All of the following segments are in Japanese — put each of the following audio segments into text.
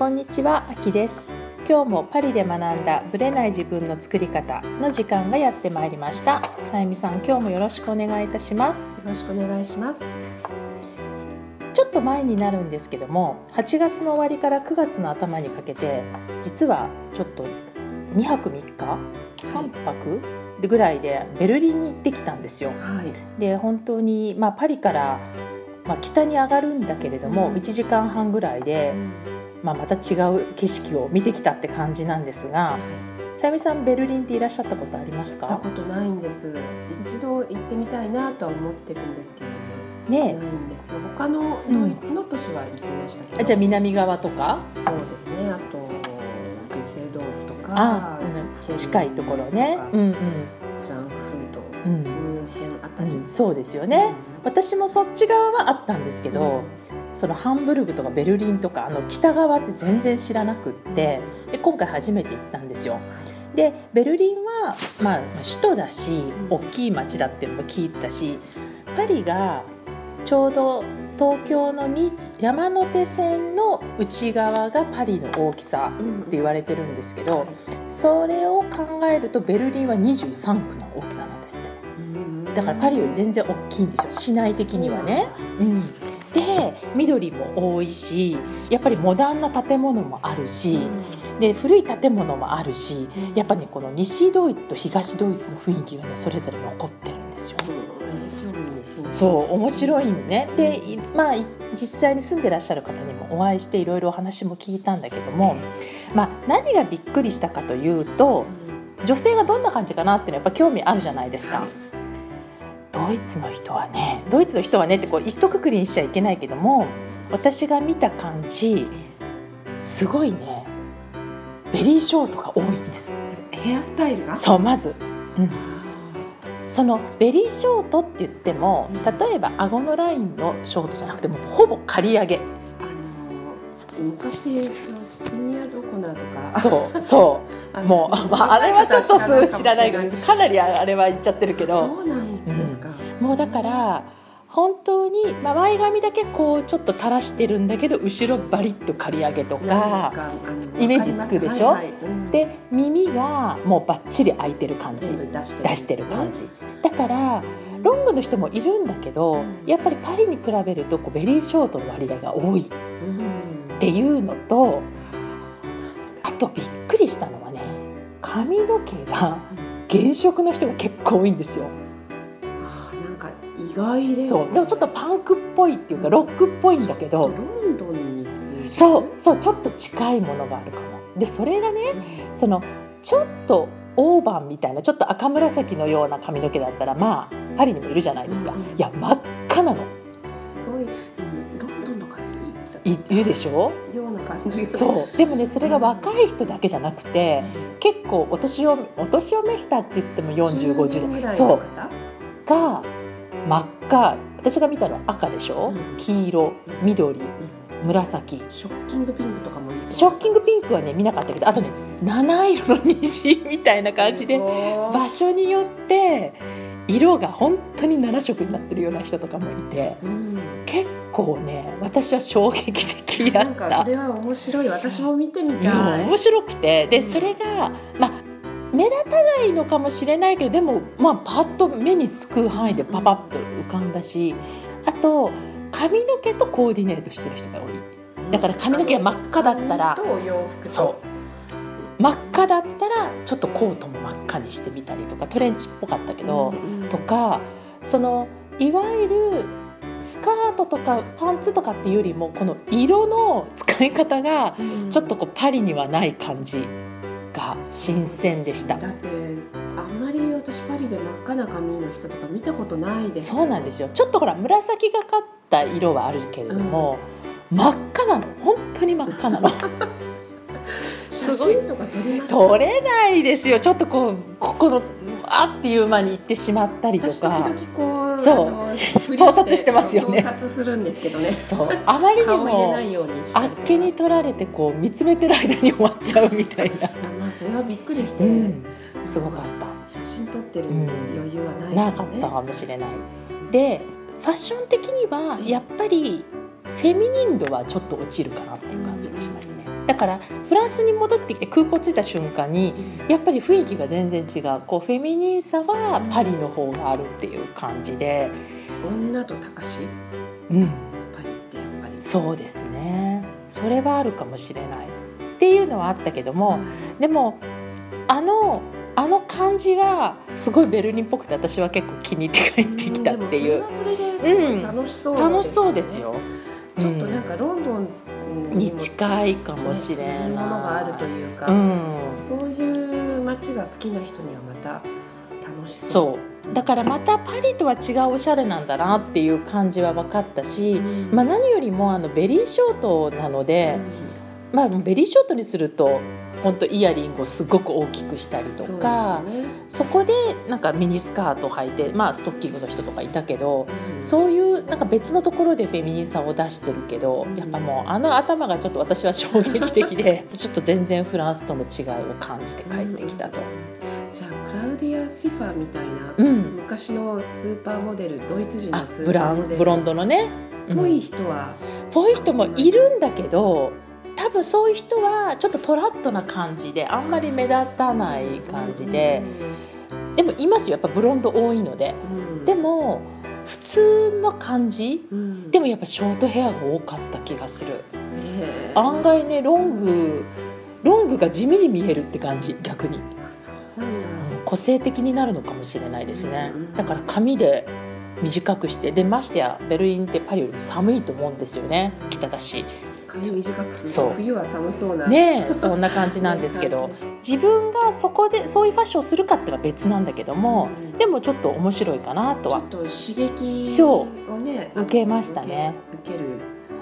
こんにちは、あきです。今日もパリで学んだブレない自分の作り方の時間がやってまいりました。さゆみさん、今日もよろしくお願いいたします。よろしくお願いします。ちょっと前になるんですけども8月の終わりから9月の頭にかけて実はちょっと2泊3日3泊ぐらいでベルリンに行ってきたんですよ。はい。で本当に、まあ、パリから、まあ、北に上がるんだけれども、うん。1時間半ぐらいで、まあ、また違う景色を見てきたって感じなんですがさゆみさんベルリンっていらっしゃったことあります行ったかことないんです。一度行ってみたいなとは思ってるんですけれども。ねないんですよ。他のドイツの都市は行きましたけど、えじゃあ南側とか？そうですね。あとデュッセルドルフとかあ、ケルン近いところね。うんうん。フランクフルトうん。この辺あたり、うん、そうですよね、私もそっち側はあったんですけど、そのハンブルグとかベルリンとかあの北側って全然知らなくってで今回初めて行ったんですよ。でベルリンは、まあ、首都だしうん大きい街だっていうのも聞いてたしパリがちょうど東京のに山手線の内側がパリの大きさうんって言われてるんですけどそれを考えるとベルリンは23区の大きさなんですって。だからパリより全然大きいんですよ。市内的にはね。うん、で緑も多いしやっぱりモダンな建物もあるし、で古い建物もあるしやっぱねこの西ドイツと東ドイツの雰囲気がねそれぞれ残ってるんですよ。そう面白いんね。でいまあい実際に住んでらっしゃる方にもお会いしていろいろお話も聞いたんだけども、まあ、何がびっくりしたかというと女性がどんな感じかなっていうのはやっぱ興味あるじゃないですか。ドイツの人はねドイツの人はねってこう一括りにしちゃいけないけども私が見た感じすごいねベリーショートが多いんです。ヘアスタイルが？そうまず、うん、あそのベリーショートって言ってもうん。例えば顎のラインのショートじゃなくてもうほぼ刈り上げ昔で言うとシニアドコナーとか。そうそ あうのもう、まあ、あれはちょっとす知らないけかどかなりあれは言っちゃってるけど。そうなんですか、もうだから本当に、まあ、前髪だけこうちょっと垂らしてるんだけど後ろバリッと刈り上げとかイメージつくでしょ？はいはい。うん。で耳がもうバッチリ開いてる感じ。出して出してる感じ。じだからロングの人もいるんだけどうん。やっぱりパリに比べるとこうベリーショートの割合が多い。っうんていうのとあとびっくりしたのはね髪の毛が原色の人が結構多いんですよ。なんか意外です、ね、そう。でもちょっとパンクっぽいっていうかロックっぽいんだけど。ロンドンにそう。そう。ちょっと近いものがあるかも。でそれがねそのちょっとオーバンみたいなちょっと赤紫のような髪の毛だったらまあパリにもいるじゃないですか。うん。いや真っ赤なのいいるでしょ？ような感じが。そう。でもねそれが若い人だけじゃなくて結構お年をお年を召したって言っても4050代そう。が真っ赤。私が見たのは赤でしょ、うん。黄色緑紫。ショッキングピンクとかもいいショッキングピンクはね見なかったけどあとね七色の虹みたいな感じで場所によって色が本当に7色になってるような人とかもいてうん。結構ね私は衝撃的だなんかったそ。れは面白い。私も見てみたい。面白くて。でうん。それが、まあ、目立たないのかもしれないけどでも、まあ、パッと目につく範囲でパパッと浮かんだしあと髪の毛とコーディネートしてる人が多い。だから髪の毛が真っ赤だったら髪とお洋服と。そう真っ赤だったらちょっとコートも真っ赤にしてみたりとかトレンチっぽかったけど、うんとかそのいわゆるスカートとかパンツとかっていうよりもこの色の使い方がうん。ちょっとこうパリにはない感じが新鮮でした。だってあんまり私パリで真っ赤な髪の人とか見たことないです。そうなんですよ。ちょっとほら紫がかった色はあるけれども、真っ赤なの。本当に真っ赤なの 写真とか撮り撮れないですよ。ちょっとこうここのあっていう間に行ってしまったりとか。々こうそう。盗撮してますよね。盗撮するんですけどね。そう。あまりにもあっけに取られてこう見つめてる間に終わっちゃうみたいな、まあそれはびっくりして、うん、すごかった。写真撮ってるうん。余裕はないなかったかもしれない。でファッション的にはやっぱりフェミニン度はちょっと落ちるかなっていう感じがしましたね。だからフランスに戻ってきて空港着いた瞬間にやっぱり雰囲気が全然違う。こうフェミニンさはパリの方があるっていう感じで、女と高しうん、パリってやっぱり。そうですね。それはあるかもしれない。っていうのはあったけども、でもあのあの感じがすごいベルリンっぽくて私は結構気に入って帰ってきたっていう。んでもそれはそれで楽しそう楽しそうですよよ。ちょっとなんかロンドンに近いかもしれない。ものがあるというか、うん、そういう街が好きな人にはまた楽しそう。だからまたパリとは違うおしゃれなんだなっていう感じは分かったし、うんまあ、何よりもあのベリーショートなので、まあ、ベリーショートにすると本当イヤリングをすごく大きくしたりとそうかですよね。そこでなんかミニスカート履いて、まあ、ストッキングの人とかいたけどうん。そういうなんか別のところでフェミニンさを出してるけど、うん。やっぱもうあの頭がちょっと私は衝撃的で ちょっと全然フランスとの違いを感じて帰ってきたと。じゃあクラウディア・シファーみたいな、うん。昔のスーパーモデルドイツ人あのスブーパーモデルブロンドのね。ぽい人は、ぽい人もいるんだけど多分そういう人はちょっとトラッとな感じであんまり目立たない感じででもいますよやっぱブロンド多いので。うん、でも普通の感じうん、でもやっぱショートヘアが多かった気がする。案外ねロングロングが地味に見えるって感じ逆に。うなんだ、個性的になるのかもしれないですね。うん。だから髪で短くしてでましてやベルリンってパリよりも寒いと思うんですよね。北だし髪短くするそう。冬は寒そうな。ねえそんな感じなんですけど。自分がそこでそういうファッションをするかっていうのは別なんだけども、うん。でもちょっと面白いかなとは。ちょっ、と刺激そをね受けましたね受ける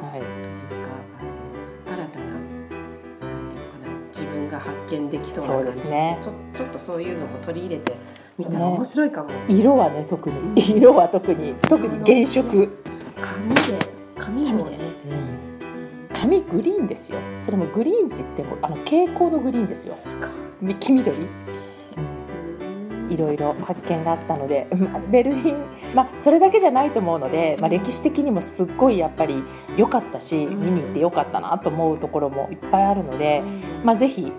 はい、というかあの新たななんていうのかな自分が発見できそうな感じ。ですね。ちょちょっとそういうのも取り入れてみたらね。面白いかも、色はね特に。色は特に。特に原色、髪で髪もね髪グリーンですよ。それもグリーンって言ってもあの蛍光のグリーンですよ。黄緑。いろいろ発見があったのでまあベルリン、まあ、それだけじゃないと思うので、まあ、歴史的にもすっごいやっぱり良かったしうん。見に行って良かったなと思うところもいっぱいあるので、まあ、ぜひ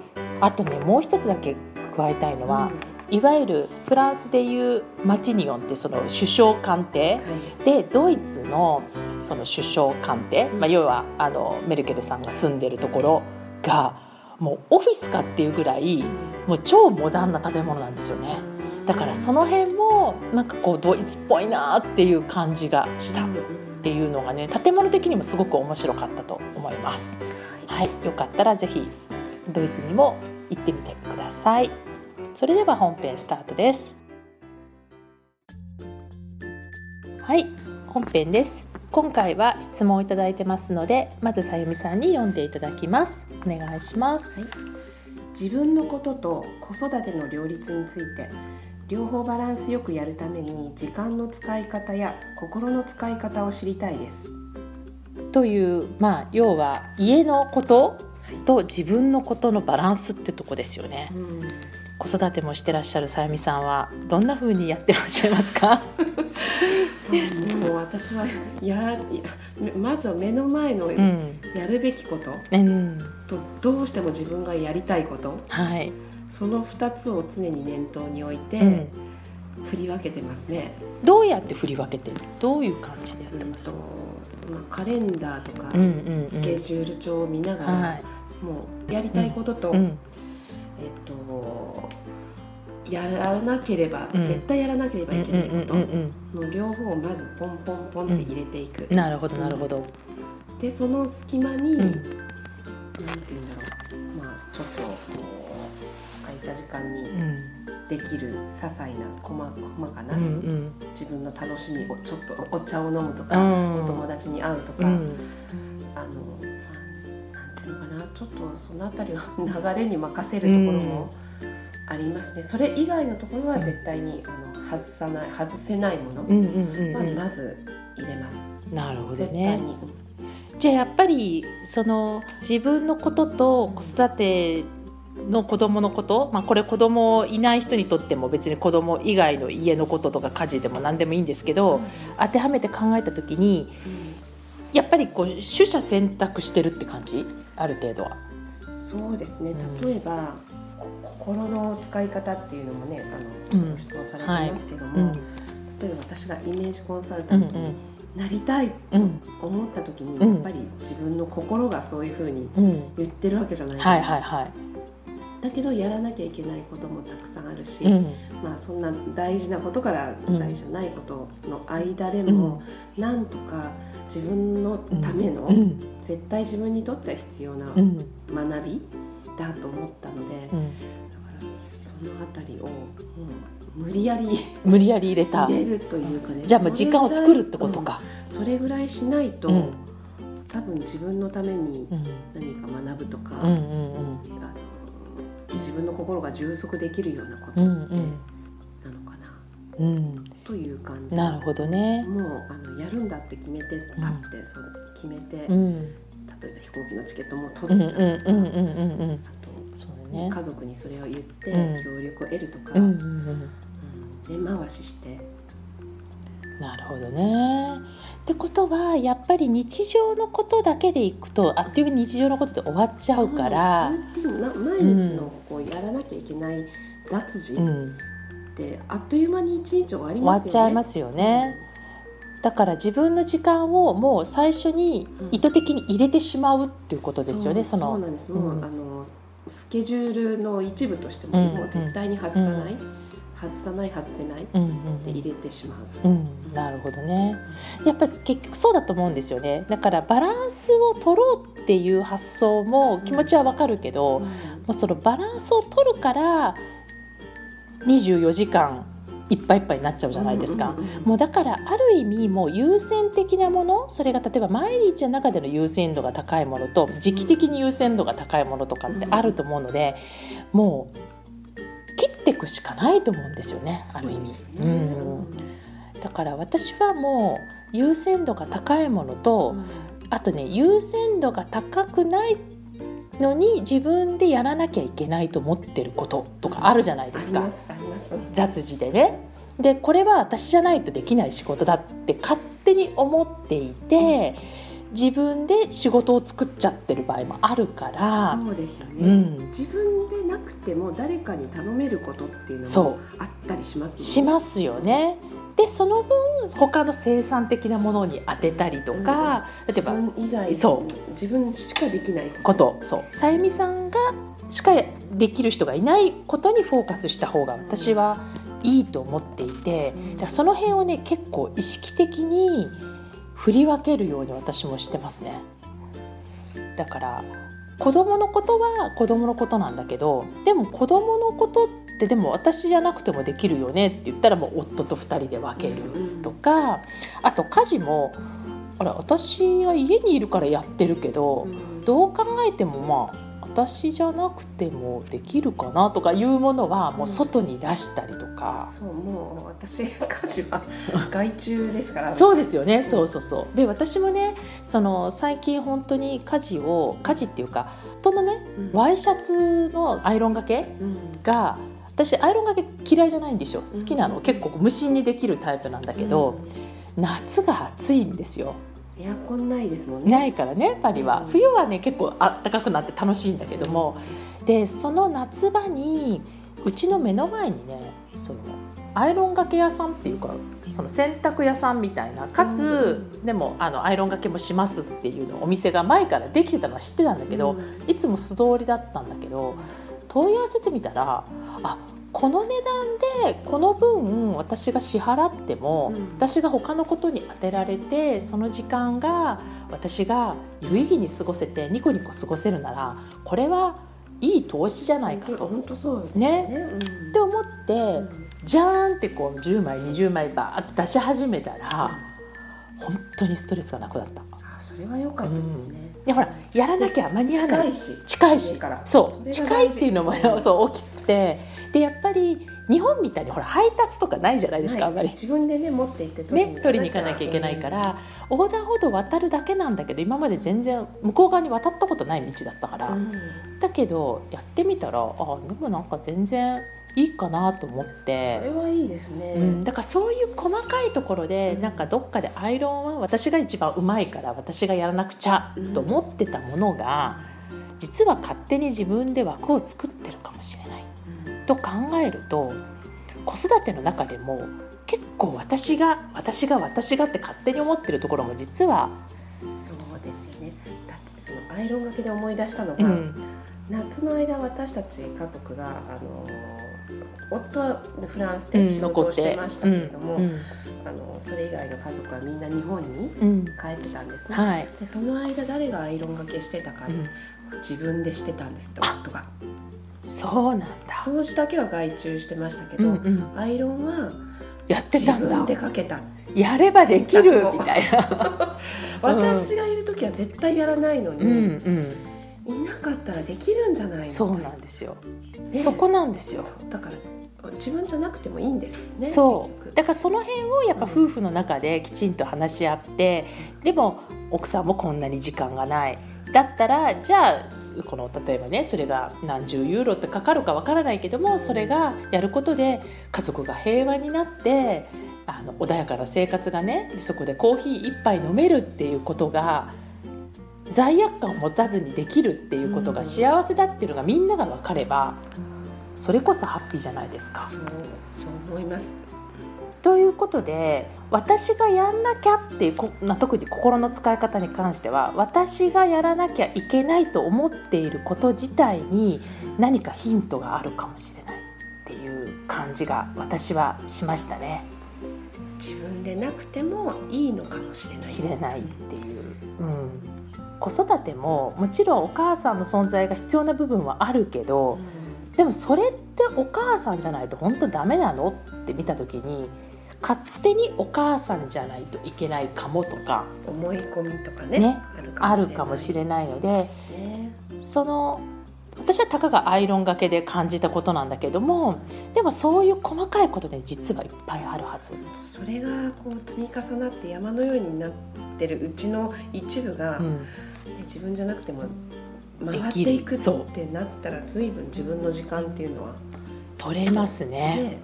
あとねもう一つだけ加えたいのは、いわゆるフランスでいうマティニオンってその首相官邸。でドイツのその首相官邸、まあ、要はあのメルケルさんが住んでるところがもうオフィスかっていうぐらいもう超モダンな建物なんですよね。だからその辺もなんかこうドイツっぽいなっていう感じがしたっていうのがね建物的にもすごく面白かったと思います。はい、よかったらぜひドイツにも行ってみてください。それでは本編スタートです。はい、本編です。今回は質問をいただいてますので、まずさゆみさんに読んでいただきます。お願いします。自分のことと子育ての両立について両方バランスよくやるために時間の使い方や心の使い方を知りたいですというまあ要は家のことと自分のことのバランスってとこですよね。子育てもしてらっしゃるさゆみさんはどんな風にやってらっしゃいますか？でも私はややまずは目の前のうん、やるべきことうん、とどうしても自分がやりたいことはい、その2つを常に念頭に置いてうん。振り分けてますね。どうやって振り分けてる？どういう感じでやってうんますと？まあ、カレンダーとかうんうんうん。スケジュール帳を見ながら、はい。もうやりたいことと、うんえっとやらなければ、うん。絶対やらなければうんいけないこと。の両方をまずポンポンポンって入れていく、うん。なるほどなるほど。でその隙間に、うん。なんて言うんだろう。まあちょっとこう空いた時間にうん。できる些細な細細かな、うんうん。自分の楽しみをちょっとお茶を飲むとか、うん。お友達に会うとか、うん。あの、ちょっとそのあたりは流れに任せるところもありますね、それ以外のところは絶対にあの外さない外せないもの。うんうんうんはうん。まず入れます、なるほど絶対ね。に、じゃあやっぱりその自分のことと子育ての子供のこと、まあ、これ子供いない人にとっても別に子供以外の家のこととか家事でも何でもいいんですけど当てはめて考えた時にやっぱりこう取捨選択してるって感じ？ある程度は。そうですね。うん。例えば、こ心の使い方っていうのもねあの、うん。質問されてますけども、うん。例えば私がイメージコンサルタうんントになりたいうんと思った時に、うん。やっぱり自分の心がそういうふうにうん。言ってるわけじゃないですか、はいはいはいだけどやらなきゃいけないこともたくさんあるし、うん。まあ、そんな大事なことからうん大事じゃないことの間でも、なんとか自分のための、うん。絶対自分にとっては必要なうん。学びだと思ったので、だかうんらそのあたりをもう無理やり無理やり入れた。入れるというかねじゃあもう時間を作るってことか、うん。それぐらいしないと、うん。多分自分のためにうん。何か学ぶとか、うんうんうん分の心が充足できるようなことなのうんうん。かな、うん。という感じ。なるほどね。もうあのやるんだって決めてパッてそう決めて、うん。例えば飛行機のチケットもうん取っちゃうとか、あそうね。家族にそれを言ってうん。協力を得るとか、根回ししてなるほどね。ってことはやっぱり日常のことだけでいくとあっという間に日常のことで終わっちゃうからそうですルーティンな毎日のこうやらなきゃいけない雑事っうん、てあっという間に一日終わり終わっますよね。ちゃいますよね。だから自分の時間をもう最初に意図的に入れてしまうっていうことですよね。そうのそうなんです。もう、うんあのスケジュールの一部としても、うんもう絶対に外さない、う外さない外せないうんうんで入れてしまう。うん、なるほどね。やっぱり結局そうだと思うんですよね。だからバランスを取ろうっていう発想も気持ちはわかるけど、もうそのバランスを取るから24時間いっぱいいっぱいになっちゃうじゃないですか。うんうんうんもうだからある意味もう優先的なものそれが例えば毎日の中での優先度が高いものと時期的に優先度が高いものとかってあると思うので、もう切っていくしかないと思うんですよねある意味。そうんだから私はもう優先度が高いものと、あとね優先度が高くないのに自分でやらなきゃいけないと思ってることとかあるじゃないですか。雑事でね。でこれは私じゃないとできない仕事だって勝手に思っていて自分で仕事を作っちゃってる場合もあるから。そうですよね。うん。自分でなくても誰かに頼めることっていうのそもあったりしますね。しますよね。でその分他の生産的なものに当てたりとか、例えば自分以外そう。自分しかできないこと。そう。さゆみさんがしかできる人がいないことにフォーカスした方が私はいいと思っていてうん。だからその辺をね結構意識的に振り分けるように私もしてますね。だから子供のことは子供のことなんだけどでも子供のことってでも私じゃなくてもできるよねって言ったらもう夫と2人で分けるとかあと家事もあれ私が家にいるからやってるけどどう考えてもまあ私じゃなくてもできるかなとかいうものはもう外に出したりとか。そうもう私家事は外注ですから。そうですよね、そうそうそう。で私もねその最近本当に家事を家事っていうか夫のねうん。ワイシャツのアイロンがけうん。が私アイロンがけ嫌いじゃないんですよ。好きなの、うん。結構無心にできるタイプなんだけど、夏が暑いんですよエアコンないですもんね。ないからねパリは。うん。冬はね結構あったかくなって楽しいんだけども。でその夏場にうちの目の前にねそのアイロンがけ屋さんっていうかその洗濯屋さんみたいなかつ、でもあのアイロンがけもしますっていうのお店が前からできてたのは知ってたんだけど、いつも素通りだったんだけど問い合わせてみたらあこの値段でこの分私が支払っても、うん。私が他のことに当てられてその時間が私が有意義に過ごせてニコニコ過ごせるならこれはいい投資じゃないかと。本当そうね。ね。って思って、じゃーんってこう10枚20枚バーッと出し始めたら本当にストレスがなくなった。いあそれは良かったですねやほらやらなきゃ間に合わない。近いし。近いし。家から。そう。近いっていうのもそう大きくて。でやっぱり日本みたいにほら配達とかないじゃないですか、はい。あんまり。自分でね持って行ってね、取りに行かなきゃいけないから、横断歩道渡るだけなんだけど今まで全然向こう側に渡ったことない道だったから、うん。だけどやってみたらあでもなんか全然いいかなと思っそてれ。はいいですね。うん、だからそういう細かいところで、うん。なんかどっかでアイロンは私が一番うまいから私がやらなくちゃうんと思ってたものが、実は勝手に自分で枠を作ってるかもしれない。と考えると子育ての中でも結構私が私が私がって勝手に思ってるところも実はそうですよね。だってそのアイロンがけで思い出したのが、うん。夏の間私たち家族があの夫はフランスで仕事をしてましたけれども、うんあのそれ以外の家族はみんな日本にうん帰ってたんですね、はい、でその間誰がアイロンがけしてたか、うん。自分でしてたんですってあ夫が。そうなんだ、掃除だけは外注してましたけど、うんうん、アイロンはやってたん自分でだかけた。やればできる みたいな。私がいる時は絶対やらないのに、うんうん。いなかったらできるんじゃないの？そうなんですよ、ね。そこなんですよ。だから自分じゃなくてもいいんですよねそう。だからその辺をやっぱ夫婦の中できちんと話し合ってでも奥さんもこんなに時間がない。だったらじゃあこの例えばねそれが何十ユーロってかかるかわからないけどもそれがやることで家族が平和になってあの穏やかな生活がねそこでコーヒー一杯飲めるっていうことが罪悪感を持たずにできるっていうことが幸せだっていうのがみんなが分かればそれこそハッピーじゃないですか。そうそう思います。ということで私がやんなきゃっていうこまあ特に心の使い方に関しては私がやらなきゃいけないと思っていること自体に何かヒントがあるかもしれないっていう感じが私はしましたね。自分でなくてもいいのかもしれない。知れないっていう、うん、子育てももちろんお母さんの存在が必要な部分はあるけどでもそれってお母さんじゃないと本当ダメなの？って見た時に勝手にお母さんじゃないといけないかもとか思い込みとかねねあるかもしれれないのでね。その私はたかがアイロンがけで感じたことなんだけどもでもそういう細かいことで実はいっぱいあるはず。それがこう積み重なって山のようになってるうちの一部が、ねうん。自分じゃなくても回っていくってなったら随分自分の時間っていうのは。取れますねね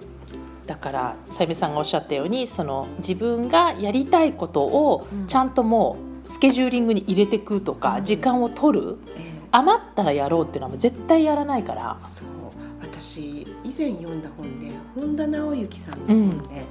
だからさゆみさんがおっしゃったようにその自分がやりたいことをうん。ちゃんともうスケジューリングに入れていくとか、うん。時間を取るええ。余ったらやろうっていうのは絶対やらないから。そう。私以前読んだ本で本田直之さんの本で、なんな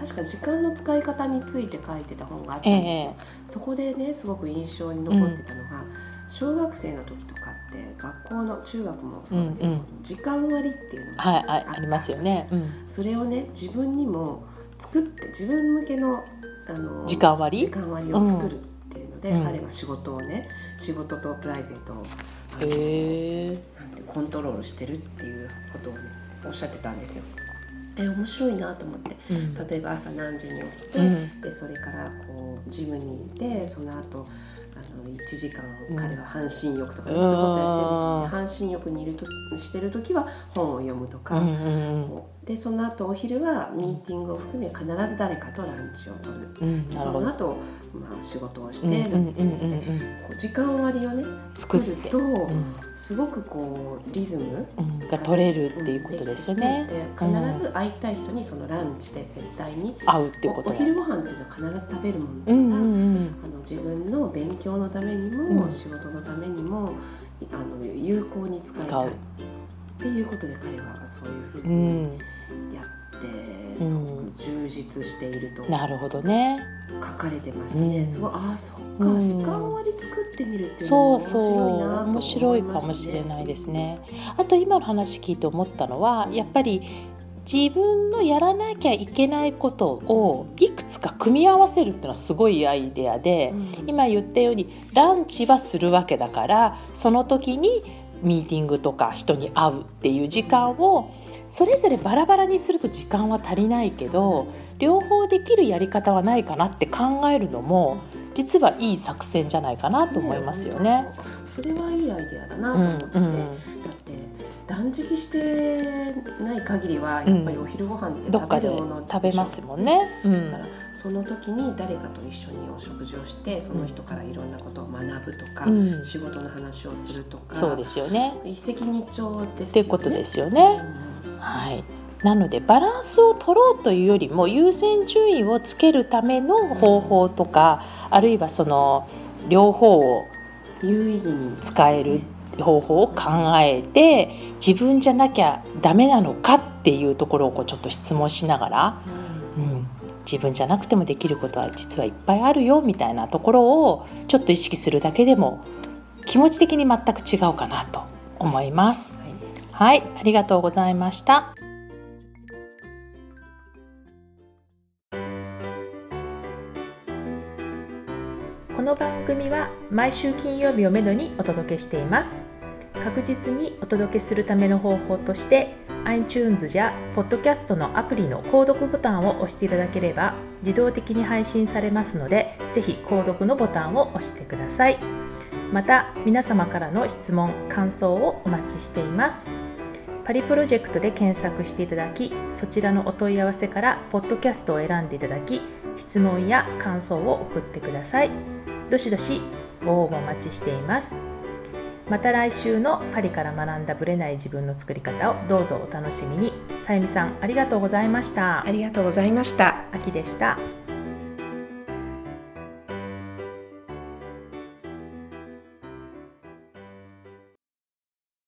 確か時間の使い方について書いてた本があったんですよ、ええ。そこでねすごく印象に残ってたのが、小学生の時とかって学校の中学もそうだけど、うんうん。時間割っていうのがはい、はい、ありますよね。うん、それをね自分にも作って自分向けのあの時間割？時間割を作るっていうので、うん。彼は仕事をね仕事とプライベートを。なんてコントロールしてるっていうことをねおっしゃってたんですよ。え面白いなと思って。うん。例えば朝何時に起きて、うん。でそれからこうジムに行ってその後あの1時間うん彼は半身浴とかね、うんそういうことやってるんですよね。半身浴にいるとしてる時は本を読むとか、うんうんでその後お昼はミーティングを含め必ず誰かとランチを取る。うん。その後、まあ仕事をして、うんうんうんなんていうのでうんう時間割をね作ると、うんすごくこうリズムうん、が取れるっていうことですよね。で必ず会いたい人にそのランチで絶対に、合うってことお。昼ご飯っていうのは必ず食べるものだから、うん。あの自分の勉強のためにも、うん仕事のためにもあの有効に使いたいっていうことで彼はそういうふううにん、やって、うんすごく充実していると。なるほどね。書かれてましたね、うん。すごいああそっか、うん。時間割作ってみるっていうのそうそうも面白いなね、面白いかもしれないですね。あと今の話聞いて思ったのはやっぱり自分のやらなきゃいけないことをいくつか組み合わせるっていうのはすごいアイデアで、うん。今言ったようにランチはするわけだからその時にミーティングとか人に会うっていう時間をそれぞれバラバラにすると時間は足りないけど両方できるやり方はないかなって考えるのも実はいい作戦じゃないかなと思いますよね。それはいいアイデアだなうんと思って、うんだって断食してない限りはやっぱりお昼ご飯って食べるもの食べますもんね。うんだからその時に誰かと一緒にお食事をしてその人からいろんなことを学ぶとか、うん仕事の話をするとかそうですよね。一石二鳥ですよね。っていうことですよね。はい。なのでバランスを取ろうというよりも優先順位をつけるための方法とか、あるいはその両方を有意義に使える方法を考えて自分じゃなきゃダメなのかっていうところをこうちょっと質問しながら、うん、自分じゃなくてもできることは実はいっぱいあるよみたいなところをちょっと意識するだけでも気持ち的に全く違うかなと思います。はい、ありがとうございました。この番組は毎週金曜日をめどにお届けしています。確実にお届けするための方法として iTunes や Podcast のアプリの購読ボタンを押していただければ自動的に配信されますのでぜひ購読のボタンを押してください。また皆様からの質問感想をお待ちしています。パリプロジェクトで検索していただきそちらのお問い合わせからポッドキャストを選んでいただき質問や感想を送ってください。どしどしご応募お待ちしています。また来週のパリから学んだブレない自分の作り方をどうぞお楽しみに。さゆみさんありがとうございました。ありがとうございました。秋でした